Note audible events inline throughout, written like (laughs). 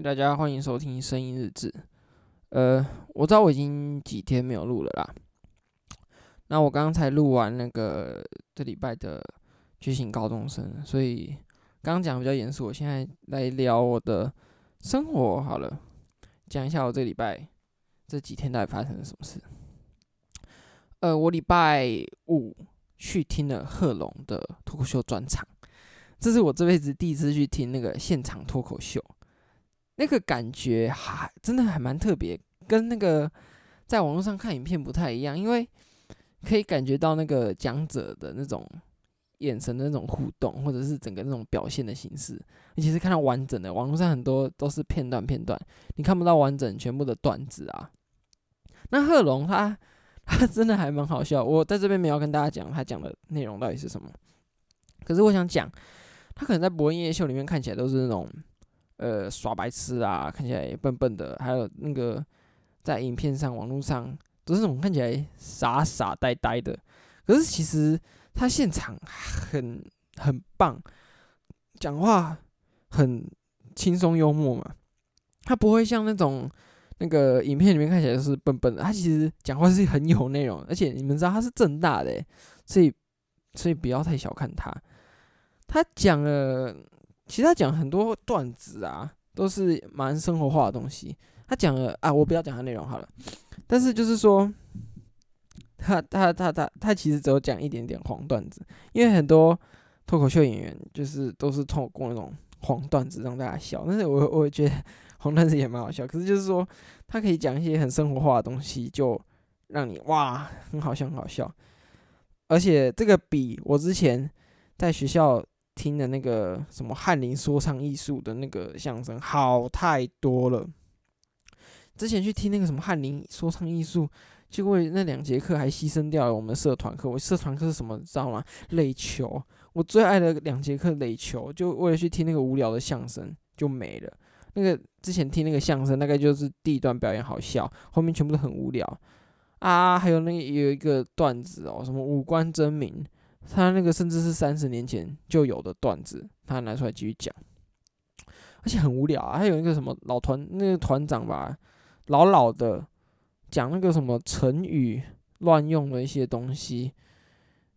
大家欢迎收听声音日志。呃，我知道我已经几天没有录了啦。那我刚才录完那个这礼拜的觉醒高中生，所以刚刚讲比较严肃，我现在来聊我的生活好了，讲一下我这礼拜这几天到底发生了什么事。呃，我礼拜五去听了贺龙的脱口秀专场，这是我这辈子第一次去听那个现场脱口秀。那个感觉还真的还蛮特别，跟那个在网络上看影片不太一样，因为可以感觉到那个讲者的那种眼神的那种互动，或者是整个那种表现的形式，尤其是看到完整的。网络上很多都是片段片段，你看不到完整全部的段子啊。那贺龙他他真的还蛮好笑，我在这边没有跟大家讲他讲的内容到底是什么，可是我想讲，他可能在博恩夜秀里面看起来都是那种。呃，耍白痴啊，看起来笨笨的，还有那个在影片上、网络上都是那种看起来傻傻呆呆的。可是其实他现场很很棒，讲话很轻松幽默嘛。他不会像那种那个影片里面看起来是笨笨的，他其实讲话是很有内容，而且你们知道他是正大的，所以所以不要太小看他。他讲了。其实他讲很多段子啊，都是蛮生活化的东西。他讲了啊，我不要讲他内容好了。但是就是说，他他他他他其实只有讲一点点黄段子，因为很多脱口秀演员就是都是透过那种黄段子让大家笑。但是我我觉得黄段子也蛮好笑。可是就是说，他可以讲一些很生活化的东西，就让你哇，很好笑，很好笑。而且这个比我之前在学校。听的那个什么翰林说唱艺术的那个相声好太多了。之前去听那个什么翰林说唱艺术，结果那两节课还牺牲掉了我们社团课。我社团课是什么，知道吗？垒球，我最爱的两节课垒球，就为了去听那个无聊的相声就没了。那个之前听那个相声，大概就是第一段表演好笑，后面全部都很无聊啊。还有那个有一个段子哦，什么五官争鸣。他那个甚至是三十年前就有的段子，他拿出来继续讲，而且很无聊啊。还有一个什么老团那个团长吧，老老的讲那个什么成语乱用的一些东西。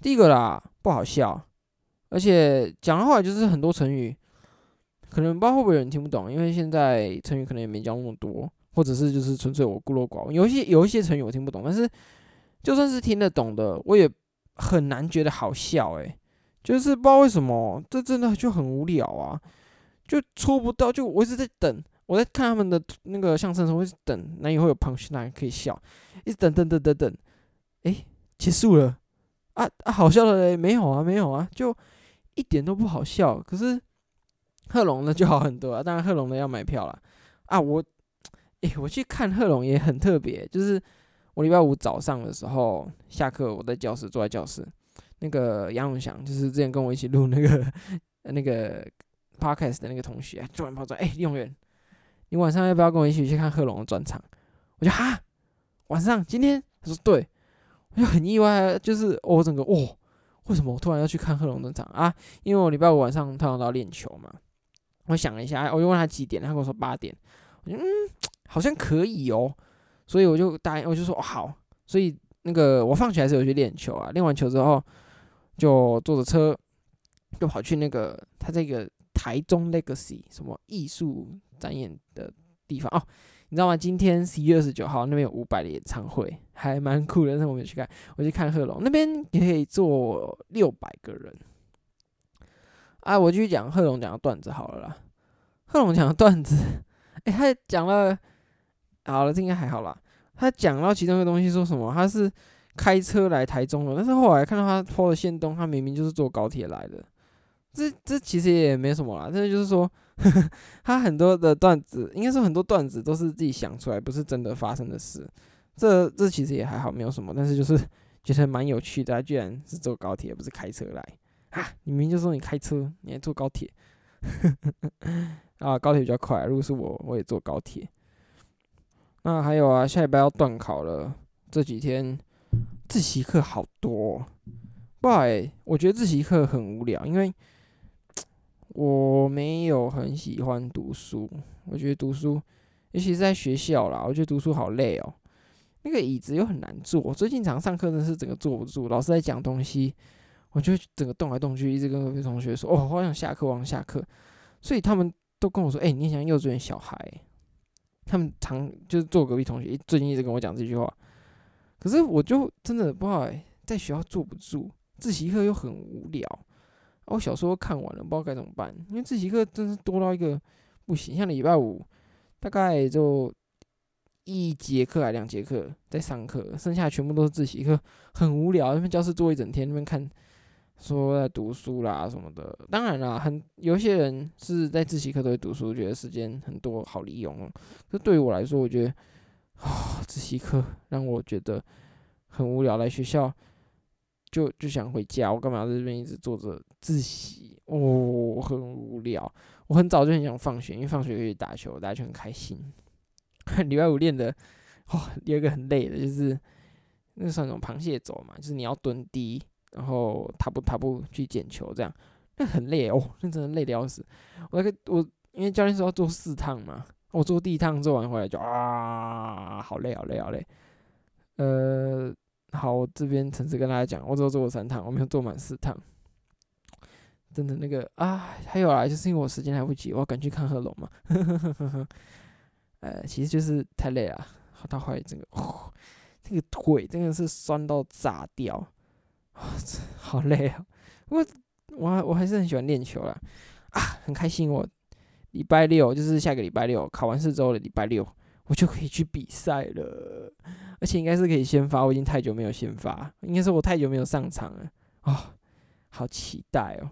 第一个啦，不好笑，而且讲的话就是很多成语，可能不知道会不会有人听不懂，因为现在成语可能也没教那么多，或者是就是纯粹我孤陋寡闻。有一些有一些成语我听不懂，但是就算是听得懂的，我也。很难觉得好笑诶、就是不知道为什么，这真的就很无聊啊，就戳不到，就我一直在等，我在看他们的那个相声的时候，我一直等，那以后有 punchline 可以笑，一直等等等等等，诶、结束了，啊啊，好笑的嘞，没有啊，没有啊，就一点都不好笑。可是贺龙的就好很多啊，当然贺龙的要买票了啊，我，诶、我去看贺龙也很特别，就是。我礼拜五早上的时候下课，我在教室坐在教室，那个杨永祥就是之前跟我一起录那个 (laughs) 那个 podcast 的那个同学，突然跑出来，哎，李永元，你晚上要不要跟我一起去看贺龙的专场？我就哈，晚上今天？他说对，我就很意外，就是我整个哦，为什么我突然要去看贺龙专场啊？因为我礼拜五晚上他要到练球嘛，我想了一下，我就问他几点，他跟我说八点，我觉得嗯，好像可以哦。所以我就答应，我就说好。所以那个我放学还是有去练球啊，练完球之后就坐着车，就跑去那个他这个台中 Legacy 什么艺术展演的地方哦，你知道吗？今天十一月二十九号那边有伍佰的演唱会，还蛮酷的。但是我没去看，我去看贺龙那边也可以坐六百个人。啊，我继续讲贺龙讲的段子好了啦。贺龙讲的段子，(laughs) 哎、他讲了。好了，这应该还好啦。他讲到其中一个东西，说什么他是开车来台中的，但是后来看到他 PO 的限东，他明明就是坐高铁来的。这这其实也没什么啦，这就是说，(laughs) 他很多的段子，应该说很多段子都是自己想出来，不是真的发生的事。这这其实也还好，没有什么，但是就是觉得蛮有趣的。他居然是坐高铁，不是开车来啊！你明明就说你开车，你还坐高铁，(laughs) 啊，高铁比较快。如果是我，我也坐高铁。那还有啊，下礼拜要段考了，这几天自习课好多，不好欸，我觉得自习课很无聊，因为 (tsk) 我没有很喜欢读书，我觉得读书，尤其是在学校啦，我觉得读书好累哦。那个椅子又很难坐，最近常上课真是整个坐不住，老师在讲东西，我就整个动来动去，一直跟隔壁同学说：“哦，好想下课，我想下课。”所以他们都跟我说：“哎、欸，你像幼稚园小孩。”他们常就是坐隔壁同学，最近一直跟我讲这句话。可是我就真的不知道哎，在学校坐不住，自习课又很无聊。我小说看完了，不知道该怎么办，因为自习课真是多到一个不行。像礼拜五大概就一节课还两节课在上课，剩下全部都是自习课，很无聊。那边教室坐一整天，那边看说在读书啦什么的。当然啦，很有些人是在自习课都会读书，觉得时间很多好利用哦。可对于我来说，我觉得啊，自习课让我觉得很无聊。来学校就就想回家，我干嘛在这边一直坐着自习？哦，很无聊。我很早就很想放学，因为放学可以打球，大家就很开心。(laughs) 礼拜五练的，哦，有一个很累的，就是那算那种螃蟹走嘛，就是你要蹲低，然后踏步踏步去捡球，这样，那很累哦，那真的累得要死。我那个我因为教练说要做四趟嘛，我做第一趟做完回来就啊，好累好累好累。呃，好，我这边诚实跟大家讲，我只有做过三趟，我没有做满四趟。真的那个啊，还有啊，就是因为我时间来不及，我要赶去看贺龙嘛。呃，其实就是太累了，好到后来整个，这个腿真的是酸到炸掉，(laughs) 好累啊！我我我还是很喜欢练球啦，啊，很开心。我礼拜六就是下个礼拜六考完试之后的礼拜六，我就可以去比赛了，而且应该是可以先发。我已经太久没有先发，应该是我太久没有上场了啊，哦，好期待哦！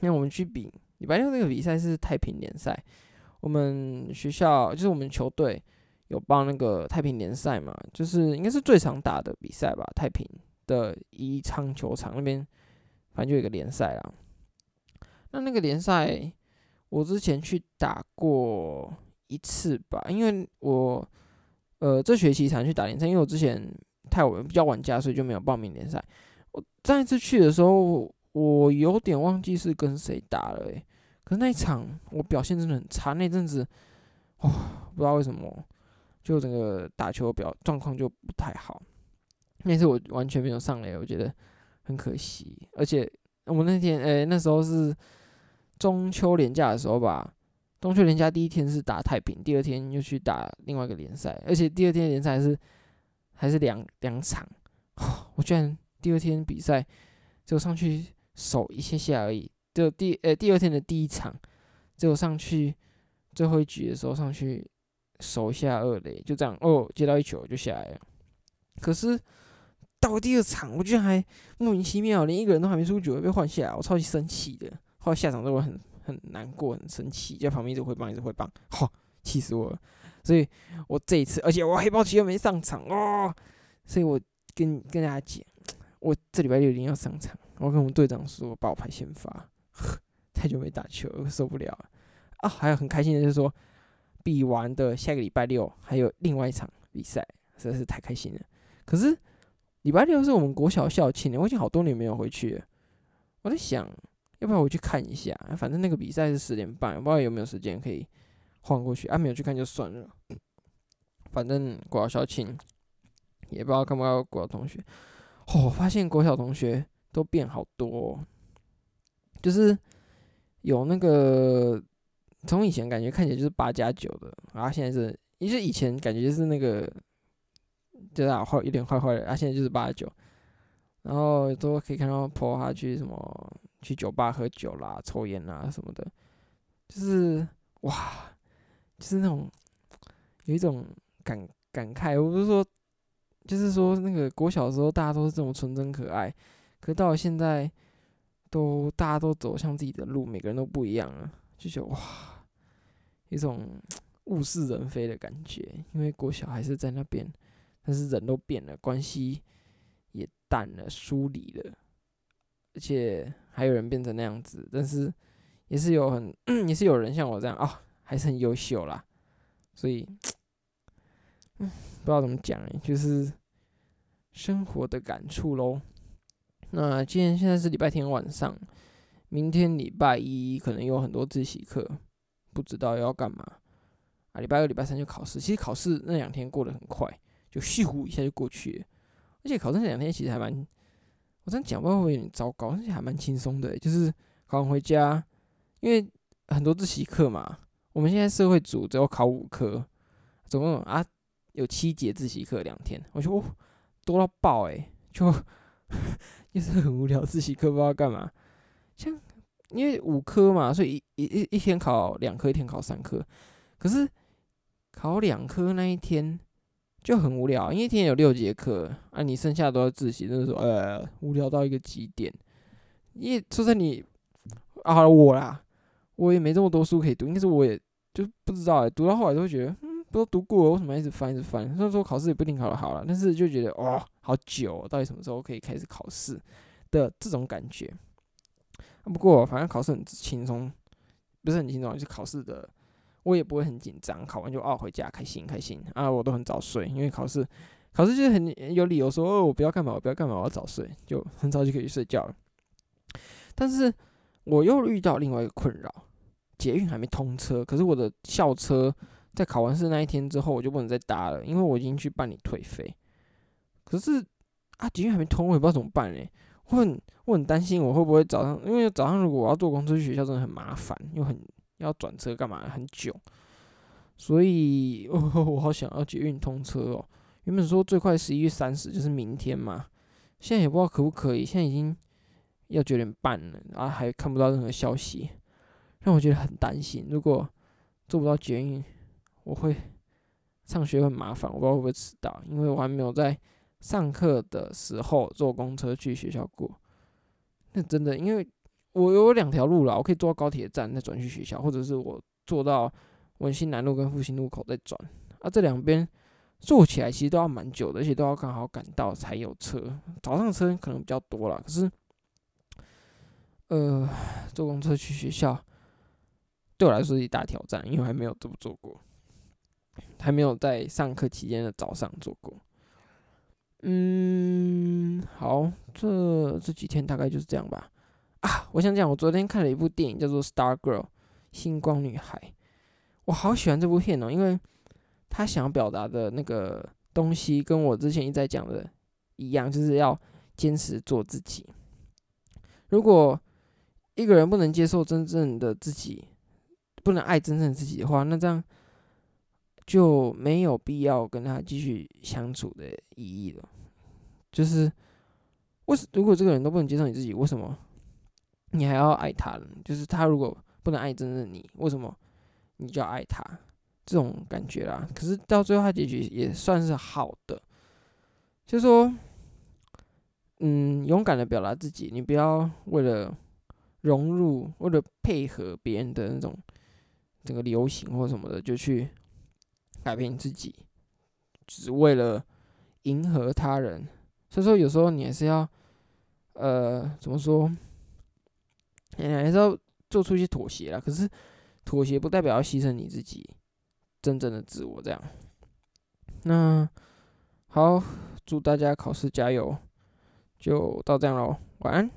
那我们去比礼拜六那个比赛是太平联赛。我们学校就是我们球队有报那个太平联赛嘛，就是应该是最常打的比赛吧。太平的宜昌球场那边，反正就有一个联赛啦。那那个联赛我之前去打过一次吧，因为我呃这学期才去打联赛，因为我之前太晚比较晚加，所以就没有报名联赛。我上一次去的时候，我有点忘记是跟谁打了诶、可是那一场我表现真的很差，那阵子，哇，不知道为什么，就整个打球表状况就不太好。那次我完全没有上来，我觉得很可惜。而且我那天，诶、那时候是中秋连假的时候吧，中秋连假第一天是打太平，第二天又去打另外一个联赛，而且第二天联赛还是还是两两场，(sighs) 我居然第二天比赛就上去守一下下而已。就第呃、第二天的第一场，就上去最后一局的时候上去守下二垒，就这样哦，接到一球就下来了。可是到了第二场，我居然还莫名其妙连一个人都还没出局被换下来，我超级生气的。后来下场之后很很难过，很生气，在旁边一直挥棒，一直挥棒，哈，气死我了。所以我这一次，而且我黑豹旗又没上场哦，所以我跟跟大家讲，我这礼拜六一定要上场。我跟我们队长说，把我排先发。太久没打球，受不了了啊！还有很开心的就是说，比完的下个礼拜六还有另外一场比赛，实在是太开心了。可是礼拜六是我们国小校庆，我已经好多年没有回去。我在想，要不要回去看一下？反正那个比赛是十点半，不知道有没有时间可以换过去。啊，没有去看就算了。反正国小校庆，也不知道看不看国小同学。哦，我发现国小同学都变好多。就是有那个，从以前感觉看起来就是八加九的，然后现在是，因为以前感觉就是那个，就是坏有点坏坏的，啊，现在就是八九，然后都可以看到婆他去什么去酒吧喝酒啦、抽烟啦什么的，就是哇，就是那种有一种感感慨，我不是说，就是说那个国小的时候大家都是这么纯真可爱，可是到了现在。都大家都走向自己的路，每个人都不一样了，就觉得哇，一种 (tsk) 物是人非的感觉。因为国小还是在那边，但是人都变了，关系也淡了、疏离了，而且还有人变成那样子。但是也是有很，(clears throat) 也是有人像我这样啊、还是很优秀啦。所以，嗯，不知道怎么讲，就是生活的感触喽。那今天现在是礼拜天晚上，明天礼拜一可能有很多自习课，不知道要干嘛啊。礼拜二、礼拜三就考试，其实考试那两天过得很快，就咻一下就过去。而且考试那两天其实还蛮，我这样讲不知道会有点糟糕，而且还蛮轻松的，就是考完回家，因为很多自习课嘛。我们现在社会组只有考五科，总共啊有七节自习课两天，我觉得哦多到爆诶，就 (laughs) 也是很无聊，自习课不知道干嘛。像因为五科嘛，所以一一一天考两科，一天考三科。可是考两科那一天就很无聊，因为一天有六节课啊，你剩下都要自习，就是说呃无聊到一个极点。因为说在你啊我啦。我也没这么多书可以读，应该是我也就不知道哎、读到后来就会觉得，嗯，都读过了，为什么一直翻一直翻？虽然说考试也不一定考得好了，但是就觉得哇，好久、到底什么时候可以开始考试的这种感觉。不过反正考试很轻松，不是很轻松，就是考试的我也不会很紧张，考完就哦回家开心开心啊，我都很早睡，因为考试考试就是很有理由说哦我不要干嘛，我不要干嘛，我要早睡，就很早就可以睡觉了。但是。我又遇到另外一个困扰，捷运还没通车，可是我的校车在考完试那一天之后，我就不能再搭了，因为我已经去办理退费。可是啊，捷运还没通，我也不知道怎么办嘞。我很我很担心，我会不会早上，因为早上如果我要坐公车去学校，真的很麻烦，又很要转车干嘛，很久。所以，(laughs) 我好想要捷运通车哦。原本说最快十一月三十，就是明天嘛，现在也不知道可不可以，现在已经。要九点半了，然后还看不到任何消息，让我觉得很担心。如果做不到捷运，我会上学很麻烦，我不知道会不会迟到，因为我还没有在上课的时候坐公车去学校过。那真的，因为我有两条路了，我可以坐高铁站再转去学校，或者是我坐到文心南路跟复兴路口再转。啊，这两边坐起来其实都要蛮久的，而且都要刚好赶到才有车。早上车可能比较多了，可是。呃，坐公车去学校对我来说是一大挑战，因为还没有这么做过，还没有在上课期间的早上做过。嗯，好，这这几天大概就是这样吧。啊，我想讲，我昨天看了一部电影，叫做《Star Girl》星光女孩，我好喜欢这部片哦，因为他想要表达的那个东西跟我之前一直在讲的一样，就是要坚持做自己。如果一个人不能接受真正的自己，不能爱真正自己的话，那这样就没有必要跟他继续相处的意义了。就是，为什如果这个人都不能接受你自己，为什么你还要爱他？就是他如果不能爱真正的你，为什么你就要爱他？这种感觉啦。可是到最后，他结局也算是好的，就说，嗯，勇敢的表达自己，你不要为了。融入为了配合别人的那种整个流行或什么的，就去改变自己，只为了迎合他人。所以说，有时候你还是要，呃，怎么说？你还是要做出一些妥协啦。可是，妥协不代表要牺牲你自己真正的自我。这样，那好，祝大家考试加油，就到这样喽，晚安。